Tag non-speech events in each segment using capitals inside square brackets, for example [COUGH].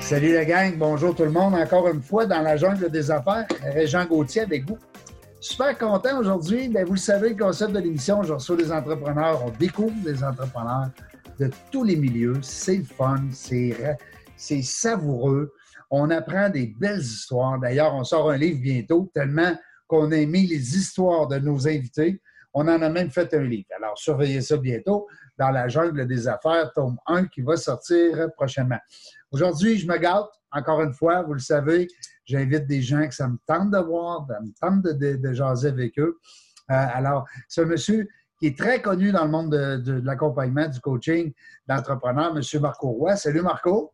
Salut la gang, bonjour tout le monde. Encore une fois dans la jungle des affaires, Régent Gauthier avec vous. Super content aujourd'hui. Ben, vous le savez, le concept de l'émission, je reçois des entrepreneurs, on découvre des entrepreneurs de tous les milieux. C'est fun, c'est savoureux. On apprend des belles histoires. D'ailleurs, on sort un livre bientôt, tellement qu'on a aimé les histoires de nos invités. On en a même fait un livre. Alors, surveillez ça bientôt dans la jungle des affaires, tome 1 qui va sortir prochainement. Aujourd'hui, je me gâte, encore une fois, vous le savez, j'invite des gens que ça me tente de voir, ça me tente de, jaser avec eux. Euh, alors, un monsieur qui est très connu dans le monde de, l'accompagnement, du coaching d'entrepreneurs, M. Marco Roy. Salut Marco.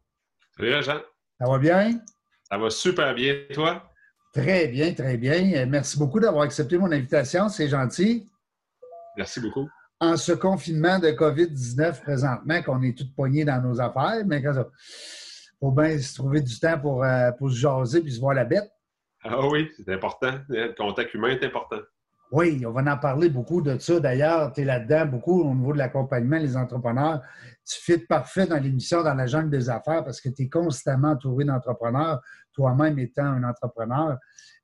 Salut Jean. Ça va bien? Ça va super bien, toi? Très bien, très bien. Merci beaucoup d'avoir accepté mon invitation, c'est gentil. Merci beaucoup en ce confinement de COVID-19 présentement, qu'on est tous poignés dans nos affaires, mais quand ça, faut bien se trouver du temps pour, euh, pour se jaser puis se voir la bête. Ah oui, c'est important. Le contact humain est important. Oui, on va en parler beaucoup de ça. D'ailleurs, tu es là-dedans beaucoup au niveau de l'accompagnement, les entrepreneurs. Tu fites parfait dans l'émission dans la jungle des affaires parce que tu es constamment entouré d'entrepreneurs, toi-même étant un entrepreneur.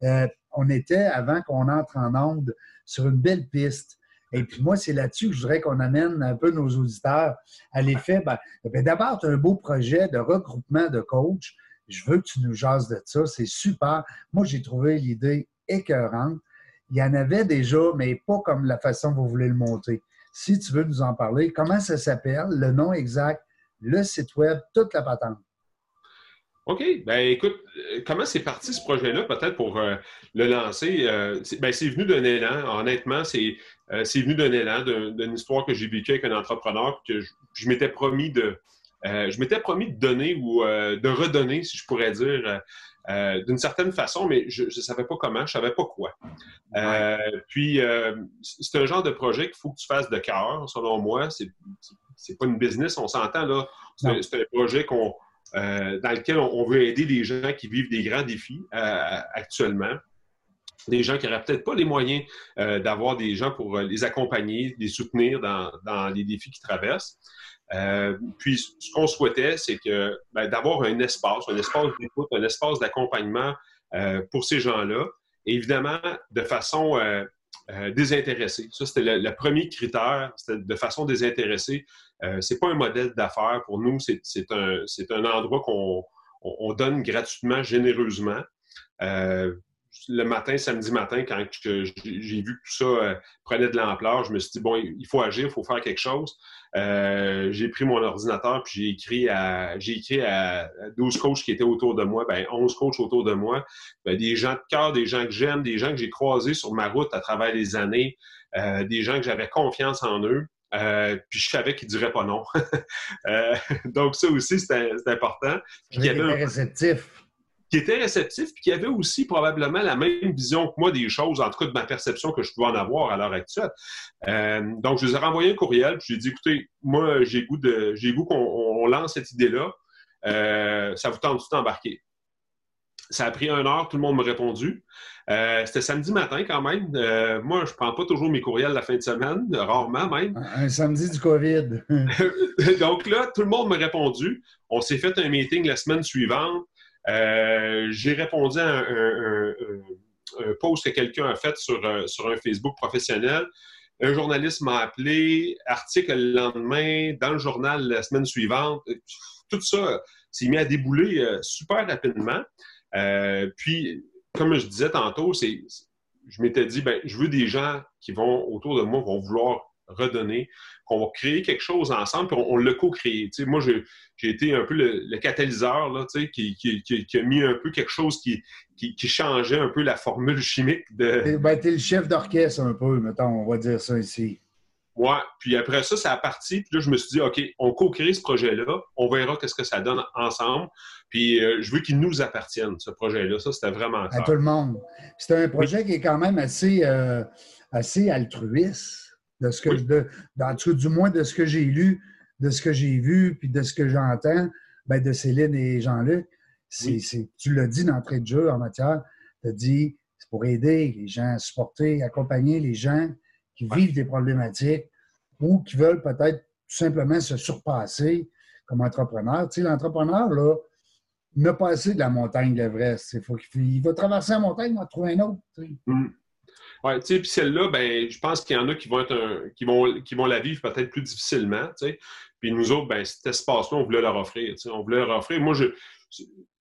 Euh, on était, avant qu'on entre en onde, sur une belle piste. Et puis moi, c'est là-dessus que je voudrais qu'on amène un peu nos auditeurs à l'effet. Ben, ben, D'abord, tu as un beau projet de regroupement de coachs. Je veux que tu nous jases de ça. C'est super. Moi, j'ai trouvé l'idée écœurante. Il y en avait déjà, mais pas comme la façon que vous voulez le monter. Si tu veux nous en parler, comment ça s'appelle, le nom exact, le site web, toute la patente. OK. Ben écoute, euh, comment c'est parti ce projet-là, peut-être pour euh, le lancer? Euh, ben, c'est venu d'un élan. Honnêtement, c'est venu d'un élan, d'une histoire que j'ai vécue avec un entrepreneur que je, m'étais promis de. je m'étais promis de donner ou de redonner, si je pourrais dire, d'une certaine façon, mais je ne savais pas comment, je ne savais pas quoi. puis, c'est un genre de projet qu'il faut que tu fasses de cœur, selon moi. C'est pas une business, on s'entend là. C'est un projet qu'on euh, dans lequel on, veut aider les gens qui vivent des grands défis euh, actuellement. Des gens qui n'auraient peut-être pas les moyens euh, d'avoir des gens pour les accompagner, les soutenir dans, les défis qu'ils traversent. puis, ce qu'on souhaitait, c'est ben, d'avoir un espace, un espace d'écoute, un espace d'accompagnement pour ces gens-là, évidemment de façon euh, désintéressé. Ça, c'était le, premier critère, c'était de façon désintéressée. Euh, c'est pas un modèle d'affaires pour nous, c'est un, un, endroit qu'on on, donne gratuitement, généreusement. Euh, le matin, samedi matin, quand j'ai vu que tout ça euh, prenait de l'ampleur, je me suis dit, bon, il faut agir, il faut faire quelque chose. Euh, j'ai pris mon ordinateur, puis j'ai écrit à j'ai écrit à 12 coachs qui étaient autour de moi, ben 11 coachs autour de moi, ben, des gens de cœur, des gens que j'aime, des gens que j'ai croisés sur ma route à travers les années, euh, des gens que j'avais confiance en eux. puis je savais qu'ils ne diraient pas non. [LAUGHS] donc ça aussi, c'était important. Puis, il y avait réceptif qui était réceptif, puis qui avait aussi probablement la même vision que moi des choses, en tout cas de ma perception que je pouvais en avoir à l'heure actuelle. Euh, donc, je les ai renvoyé un courriel, puis j'ai dit, écoutez, moi, j'ai goût de, j'ai goût qu'on lance cette idée-là. Euh, ça vous tente d'embarquer? Ça a pris une heure, tout le monde m'a répondu. Euh, c'était samedi matin quand même. moi, je prends pas toujours mes courriels la fin de semaine, rarement même. Un samedi du COVID. [LAUGHS] Donc là, tout le monde m'a répondu. On s'est fait un meeting la semaine suivante. Euh, j'ai répondu à un, post que quelqu'un a fait sur, euh, sur un Facebook professionnel. Un journaliste m'a appelé, article le lendemain, dans le journal la semaine suivante. Tout ça s'est mis à débouler euh, super rapidement. puis, comme je disais tantôt, c'est, je m'étais dit, ben, je veux des gens qui vont autour de moi, vont vouloir redonner, qu'on va créer quelque chose ensemble, puis on, l'a co-créé. Moi, j'ai été un peu le, catalyseur là, qui, qui, a mis un peu quelque chose qui, qui, changeait un peu la formule chimique de. Ben, tu es le chef d'orchestre un peu, mettons, on va dire ça ici. Ouais, puis après ça, ça a parti. Puis là, je me suis dit, OK, on co-crée ce projet-là, on verra qu'est-ce que ça donne ensemble. Puis euh, je veux qu'il nous appartienne, ce projet-là. Ça, c'était vraiment À tout le monde. C'est un projet qui est quand même assez, euh, assez altruiste de ce que, de, du moins de ce que j'ai lu, de ce que j'ai vu, puis de ce que j'entends ben, de Céline et Jean-Luc. tu l'as dit d'entrée de jeu en matière, tu as dit c'est pour aider les gens, supporter, accompagner les gens qui vivent des problématiques ou qui veulent peut-être tout simplement se surpasser comme entrepreneur. Tu sais, l'entrepreneur, là, n'a pas assez de la montagne de l'Everest. Il, faut il va traverser la montagne, il va trouver un autre. Mm. Oui, tu sais, puis celle-là, ben, je pense qu'il y en a qui vont être qui vont, qui vont la vivre peut-être plus difficilement. Puis nous autres, ben, cet espace-là, on voulait leur offrir. On voulait leur offrir. Moi, je,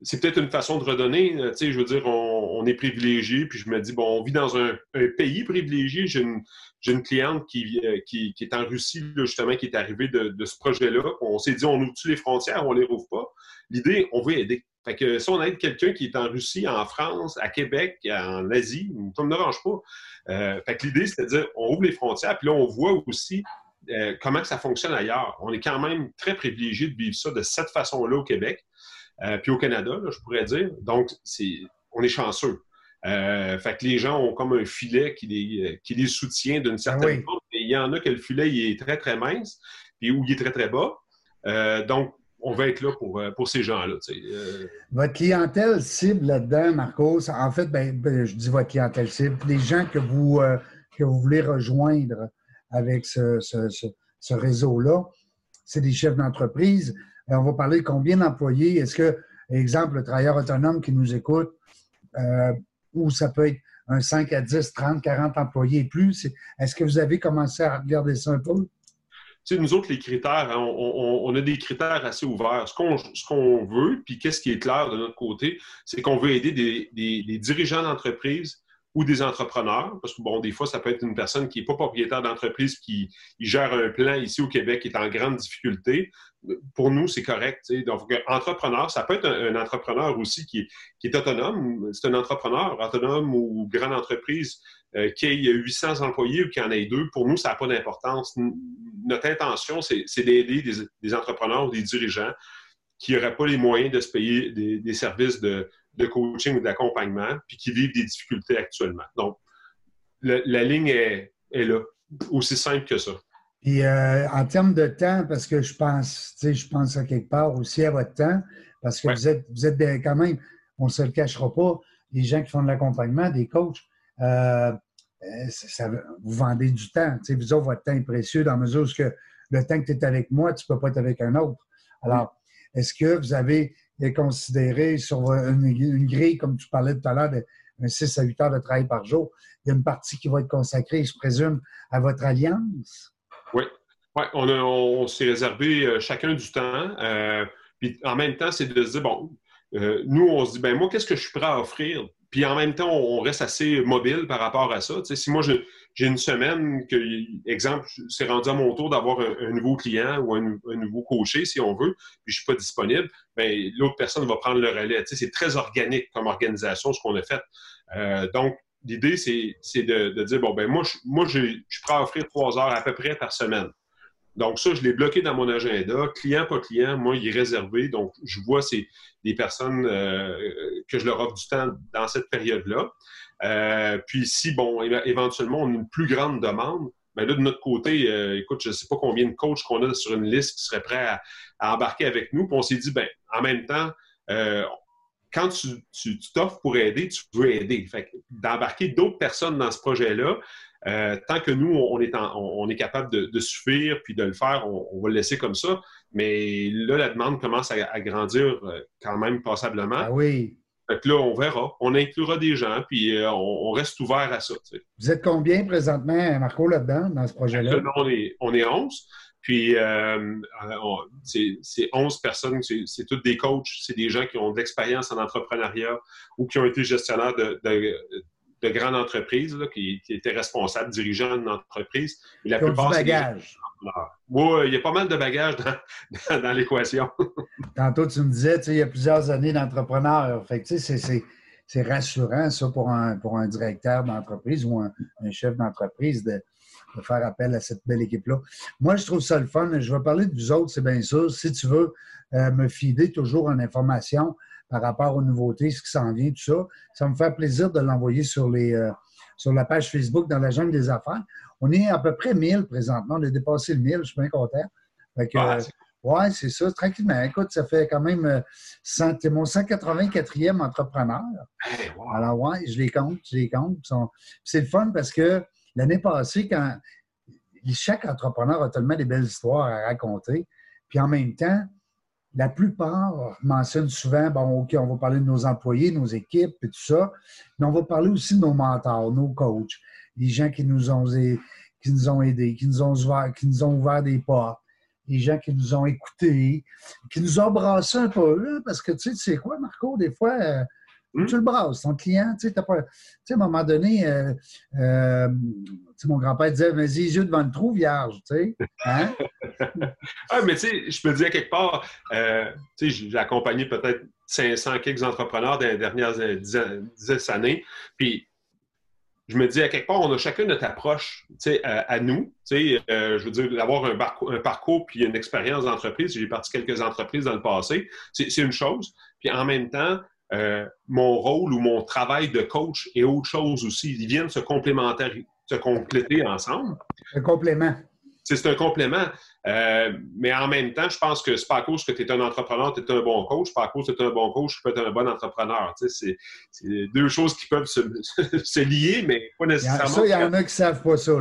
c'est peut-être une façon de redonner. Tu sais, je veux dire, on, est privilégié, puis je me dis, bon, on vit dans un, pays privilégié. J'ai une, une, cliente qui, euh, qui, qui, est en Russie, justement, qui est arrivée de, ce projet-là. On s'est dit, on ouvre les frontières, on les rouvre pas? L'idée, on veut aider. Fait que si on aide quelqu'un qui est en Russie, en France, à Québec, en Asie, ça ne me dérange pas. Euh, fait que l'idée, c'est de dire, on ouvre les frontières, puis là, on voit aussi euh, comment ça fonctionne ailleurs. On est quand même très privilégié de vivre ça de cette façon-là au Québec. Euh, puis au Canada, je pourrais dire. Donc, c'est, on est chanceux. Fait que les gens ont comme un filet qui les, qui les soutient d'une certaine. Ah il y en a que le filet il est très, très mince, puis où il est très, très bas. Donc, on va être là pour, pour ces gens-là. Votre clientèle cible là-dedans, Marcos, en fait, ben, ben, je dis votre clientèle cible, les gens que vous, que vous voulez rejoindre avec ce, ce, réseau-là, c'est des chefs d'entreprise on va parler de combien d'employés? Est-ce que, exemple, le travailleur autonome qui nous écoute, euh, ou ça peut être un 5 à 10, 30, 40 employés et plus, est-ce que vous avez commencé à regarder ça un peu? Sais, nous autres, les critères, hein, on, a des critères assez ouverts. Ce qu'on veut, puis qu'est-ce qui est clair de notre côté, c'est qu'on veut aider des dirigeants d'entreprise ou des entrepreneurs, parce que bon, des fois, ça peut être une personne qui n'est pas propriétaire d'entreprise, qui gère un plan ici au Québec, qui est en grande difficulté. Pour nous, c'est correct. Donc, entrepreneur, ça peut être un, entrepreneur aussi qui, est autonome. C'est un entrepreneur autonome ou grande entreprise euh, qui ait 800 employés ou qui en ait deux. Pour nous, ça n'a pas d'importance. Notre intention, c'est d'aider des, entrepreneurs ou des dirigeants qui n'auraient pas les moyens de se payer des services de de coaching ou d'accompagnement, puis qui vivent des difficultés actuellement. Donc, la ligne est, là, aussi simple que ça. Puis euh, en termes de temps, parce que je pense, tu sais, je pense à quelque part aussi à votre temps, parce que vous êtes, vous êtes quand même, on ne se le cachera pas, les gens qui font de l'accompagnement, des coachs, euh, ça, vous vendez du temps. Tu sais, vous autres, votre temps est précieux dans la mesure où le temps que tu es avec moi, tu ne peux pas être avec un autre. Alors, est-ce que vous avez considéré sur une, grille, comme tu parlais tout à l'heure, de 6 à 8 heures de travail par jour? Il y a une partie qui va être consacrée, je présume, à votre alliance? Oui. Ouais, on, s'est réservé euh, chacun du temps. Euh, puis en même temps, c'est de se dire, bon, euh, nous, on se dit, ben moi, qu'est-ce que je suis prêt à offrir? Puis en même temps, on reste assez mobile par rapport à ça. Si moi, je, j'ai une semaine exemple, c'est rendu à mon tour d'avoir un, nouveau client ou un, nouveau coaché, si on veut, puis je suis pas disponible, bien, l'autre personne va prendre le relais. C'est très organique comme organisation, ce qu'on a fait. Euh, donc, l'idée, c'est de, dire, bon, ben moi, je, moi, je, suis prêt à offrir trois heures à peu près par semaine. Donc, ça, je l'ai bloqué dans mon agenda. Client, pas client, moi, il est réservé. Donc, je vois c'est des personnes euh, que je leur offre du temps dans cette période-là. Euh, puis si, bon, éventuellement, on a une plus grande demande, bien là, de notre côté, euh, écoute, je ne sais pas combien de coachs qu'on a sur une liste qui seraient prêts à, embarquer avec nous. Puis on s'est dit, ben, en même temps, euh, quand tu t'offres pour aider, tu veux aider. Fait d'embarquer d'autres personnes dans ce projet-là, tant que nous, on est, on, est capable de, suffire puis de le faire, on, va le laisser comme ça. Mais là, la demande commence à, à grandir quand même passablement. Ah oui. Fait que là, on verra. On inclura des gens, puis euh, on, reste ouvert à ça. Vous êtes combien présentement, Marco, là-dedans, dans ce projet-là? On est, on est 11. Puis, euh, c'est 11 personnes, c'est toutes des coachs, c'est des gens qui ont de l'expérience en entrepreneuriat ou qui ont été gestionnaires de, de, grandes entreprises, qui, étaient responsables, dirigeants d'une entreprise. la plupart, du bagage. Oui, il y a pas mal de bagages [LAUGHS] dans, l'équation. [LAUGHS] Tantôt, tu me disais, il y a plusieurs années d'entrepreneur. Fait c'est rassurant, ça, pour un, pour un directeur d'entreprise ou un, chef d'entreprise de, faire appel à cette belle équipe-là. Moi, je trouve ça le fun. Je vais parler de vous autres, c'est bien sûr. Si tu veux euh, me fider toujours en information par rapport aux nouveautés, ce qui s'en vient, tout ça, ça me fait plaisir de l'envoyer sur les, euh, sur la page Facebook dans la jungle des affaires. On est à peu près 1000 présentement. On a dépassé le 1000. Je suis bien content. ouais, c'est ça. Tranquillement. Écoute, ça fait quand même. C'est mon 184e entrepreneur. Alors, ouais, je les compte. Je les compte. C'est le fun parce que l'année passée, quand chaque entrepreneur a tellement des belles histoires à raconter, puis en même temps, la plupart mentionnent souvent, bon, OK, on va parler de nos employés, nos équipes et tout ça, mais on va parler aussi de nos mentors, nos coachs, les gens qui nous ont, qui nous ont aidés, qui nous ont, ouvert, qui nous ont ouvert des portes, les gens qui nous ont écoutés, qui nous ont brassé un peu, parce que tu sais, tu sais quoi, Marco, des fois, euh, Hmm? Tu le brasses, ton client, tu sais, pas... à un moment donné, euh, euh, mon grand-père disait, vas-y, les yeux devant le trou, vierge, tu sais. Hein? [LAUGHS] [LAUGHS] ah, mais tu sais, je peux dire quelque part, euh, tu sais, j'ai accompagné peut-être 500 quelques entrepreneurs dans les dernières 10, années, puis je me dis, à quelque part, on a chacun notre approche à, à, nous. Euh, je veux dire, d'avoir un, un, parcours puis une expérience d'entreprise. J'ai parti quelques entreprises dans le passé. C'est une chose. Puis en même temps, euh, mon rôle ou mon travail de coach est autre chose aussi. Ils viennent se complémenter, se compléter ensemble. Un complément. C'est un complément. Euh, mais en même temps, je pense que c'est pas à cause que tu es un entrepreneur, tu es un bon coach, pas à cause que tu es un bon coach, tu peux être un bon entrepreneur. c'est deux choses qui peuvent se, [LAUGHS] lier, mais pas nécessairement. Ça, il y en a qui ne savent pas ça.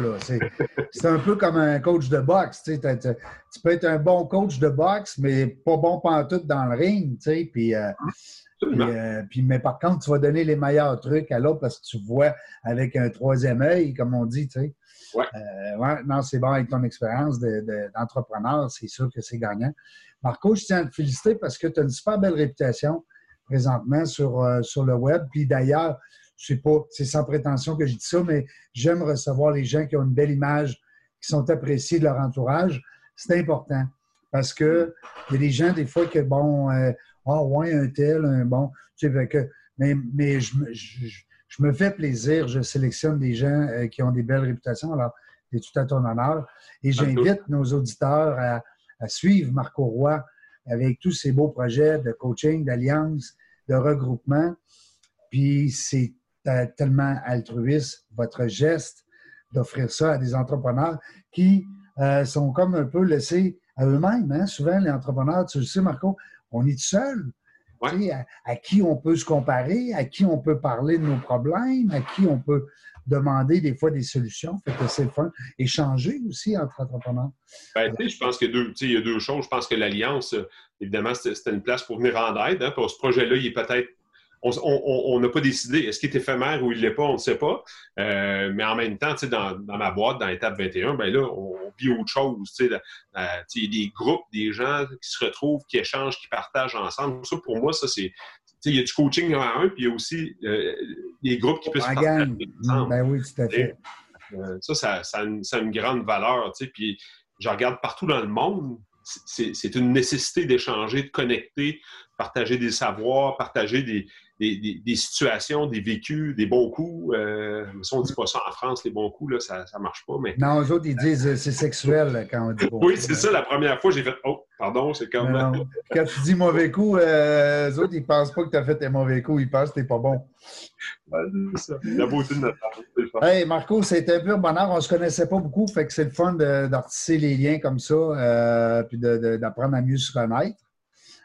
C'est un peu comme un coach de boxe. Tu peux être un bon coach de boxe, mais pas bon pantoute dans le ring. Puis, euh, euh, puis, mais par contre, tu vas donner les meilleurs trucs à l'autre parce que tu vois avec un troisième œil, comme on dit, tu sais. Ouais. Euh, non, c'est bon avec ton expérience d'entrepreneur, c'est sûr que c'est gagnant. Marco, je tiens à te féliciter parce que tu as une super belle réputation présentement sur, euh, sur le web. Puis d'ailleurs, c'est sans prétention que je dis ça, mais j'aime recevoir les gens qui ont une belle image, qui sont appréciés de leur entourage. C'est important parce que il y a des gens, des fois, que bon, ah ouais, un tel, un bon. Tu sais, que, mais, mais je, je, me fais plaisir, je sélectionne des gens euh, qui ont des belles réputations. Alors, c'est tout à ton honneur. Et j'invite nos auditeurs à, à, suivre Marco Roy avec tous ses beaux projets de coaching, d'alliance, de regroupement. Puis c'est tellement altruiste, votre geste d'offrir ça à des entrepreneurs qui euh, sont comme un peu laissés à eux-mêmes. Hein? Souvent, les entrepreneurs, tu le sais, Marco, on est seul. À, qui on peut se comparer, à qui on peut parler de nos problèmes, à qui on peut demander des fois des solutions. Fait que c'est le fun. Échanger aussi entre entrepreneurs. Ben, je pense qu'il y, a deux choses. Je pense que l'Alliance, évidemment, c'était une place pour venir en aide. Hein, pour ce projet-là, il est peut-être on n'a pas décidé. Est-ce qu'il est éphémère ou il ne l'est pas, on ne sait pas. Euh, mais en même temps, dans, dans ma boîte, dans l'étape 21, ben là, on, vit autre chose. Il y a des groupes, des gens qui se retrouvent, qui échangent, qui partagent ensemble. Ça, pour moi, ça, c'est. Il y a du coaching à un, puis il y a aussi euh, des groupes qui peuvent se partager ensemble. Ben oui, tout à fait. Euh, ça, ça, ça, a une, ça, a une, grande valeur. Puis je regarde partout dans le monde, c'est une nécessité d'échanger, de connecter, partager des savoirs, partager des, des, situations, des vécus, des bons coups. Euh, si on ne dit pas ça en France, les bons coups, là, ça ne marche pas. Mais... Non, eux autres, ils disent euh, c'est sexuel quand on dit bon Oui, c'est ça. La première fois, j'ai fait Oh, pardon, c'est comme. Quand tu dis mauvais coup, euh, eux autres, ils ne pensent pas que tu as fait tes mauvais coups, ils pensent que tu n'es pas bon. c'est ça. La beauté de notre Hey, Marco, c'était un pur bonheur. On ne se connaissait pas beaucoup, fait que c'est le fun d'artisser les liens comme ça, euh, puis d'apprendre à mieux se connaître.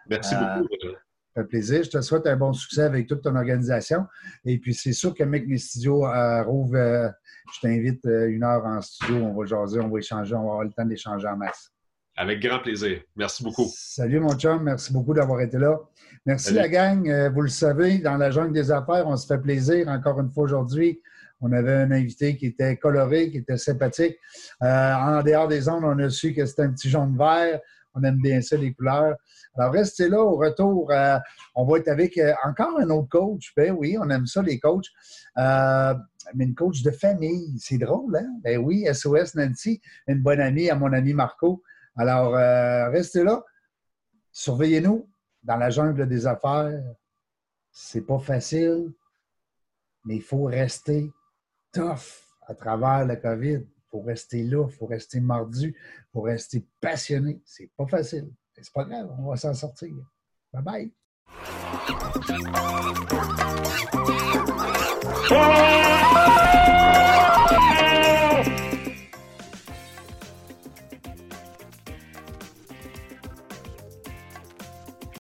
Merci beaucoup fait plaisir. Je te souhaite un bon succès avec toute ton organisation. Et puis, c'est sûr que mec, mes studios euh, rouvent. Euh, je t'invite euh, une heure en studio. On va jaser, on va échanger, on va avoir le temps d'échanger en masse. Avec grand plaisir. Merci beaucoup. Salut, mon chum. Merci beaucoup d'avoir été là. Merci, la gang. vous le savez, dans la jungle des affaires, on se fait plaisir encore une fois aujourd'hui. On avait un invité qui était coloré, qui était sympathique. en dehors des ondes, on a su que c'était un petit jaune vert. On aime bien ça, les couleurs. Alors, restez là. Au retour, euh, on va être avec euh, encore un autre coach. Ben oui, on aime ça, les coachs. Euh, mais une coach de famille. C'est drôle, hein? Ben oui, SOS Nancy, une bonne amie à mon ami Marco. Alors, restez là. Surveillez-nous dans la jungle des affaires. C'est pas facile, mais il faut rester tough à travers le COVID faut rester là, faut rester mordu, faut rester passionné. C'est pas facile. C'est pas grave, on va s'en sortir. Bye bye. Oh!